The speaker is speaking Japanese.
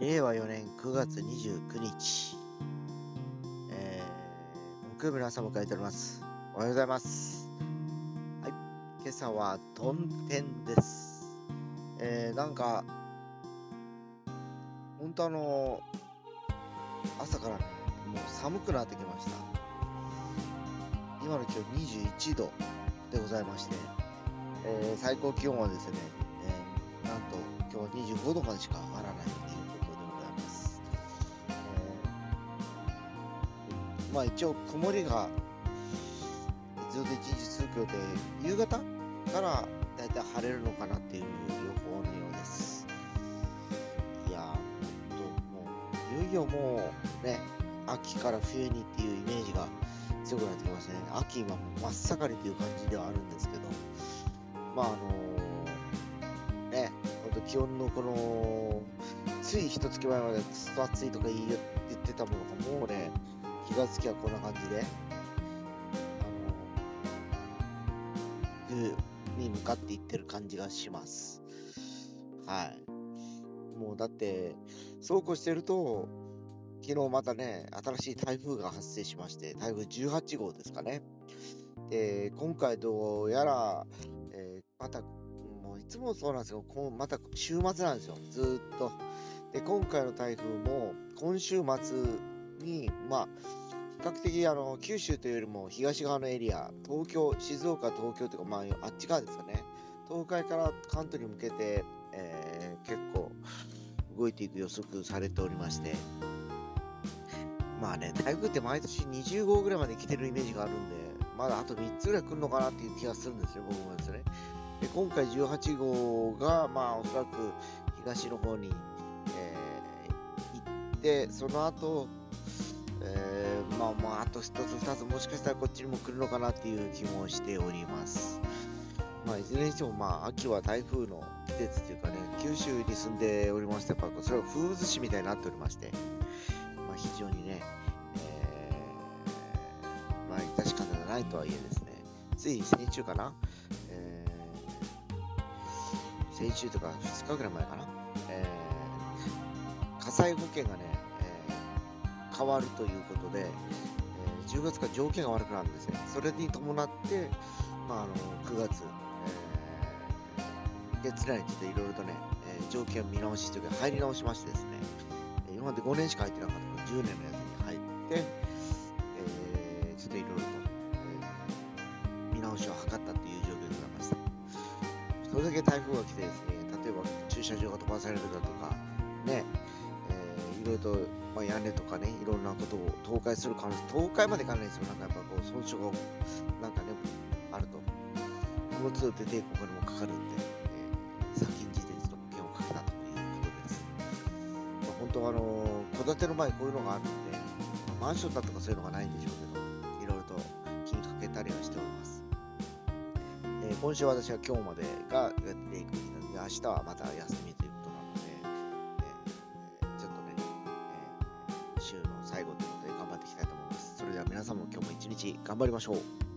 令和4年9月29日、えー、木曜日の朝を迎えております。おはようございます。はい、今朝はトンテンです。えー、なんか、本当あの朝からね、もう寒くなってきました。今の気温21度でございまして、えー最高気温はですね、えーなんと今日は25度までしか上がらないまあ一応曇りがずっと一日続くようで、夕方からだいたい晴れるのかなっていう予報のようです。いやー、ほんともう、いよいよもうね、秋から冬にっていうイメージが強くなってきましたね。秋今もう真っ盛りという感じではあるんですけど、まああのね、ほんと気温のこの、つい一月前までくっそ暑いとか言ってたものが、もうね、気がつきはこんな感じで、あの、冬に向かっていってる感じがします。はい。もうだって、そうこうしてると、昨日またね、新しい台風が発生しまして、台風18号ですかね。で、今回どうやら、えーまた、もういつもそうなんですよ。こまた週末なんですよ。ずっと。で、今回の台風も、今週末に、まあ、較的あの九州というよりも東側のエリア、東京、静岡、東京というか、まあ、あっち側ですかね。東海から関東に向けて、えー結構動いていく予測されておりまして、まあね、台風って毎年20号ぐらいまで来てるイメージがあるんで、まだあと3つぐらい来るのかなっていう気がするんですね、僕もですね。で今回18号が、まあおそらく東の方に、えー行って、その後、えー、と1つ2つもしかしたらこっちにも来るのかなっていう気もしております。まあ、いずれにしても、まあ、秋は台風の季節というかね、九州に住んでおりまして、やっぱそれは風物詩みたいになっておりまして、まあ、非常にね、えー、まあ、致し方がないとはいえですね、つい先週かな、えー、先週とか2日ぐらい前かな、えー、火災保険がね、えー変わるということで、10月から条件が悪くなるんですね。それに伴って、まあ、あの9月、えー月内にちょっといろいろとね、えー条件を見直しというか入り直しましてですね、今まで5年しか入ってなかったの10年のやつに入って、えーちょっといろいろと、えー見直しを図ったという状況でございました。それだけ台風が来てですね、例えば駐車場が飛ばされるだとか、ろいろと、まあ、屋根とかね、いろんなことを倒壊する可能性、倒壊までいかないですよ。なんかやっぱこう損傷がなんかね、あると、この都度出てここにもかかるんで、えー先んじてちょっと保険をかけたということです。まあ、本当はあのー、戸建ての前こういうのがあるんで、まあマンションだとかそういうのがないんでしょうけど、いろいろと気にかけたりはしております。えー今週私は今日までがやっていく日なので、明日はまた休みという皆さんも今日も一日頑張りましょう。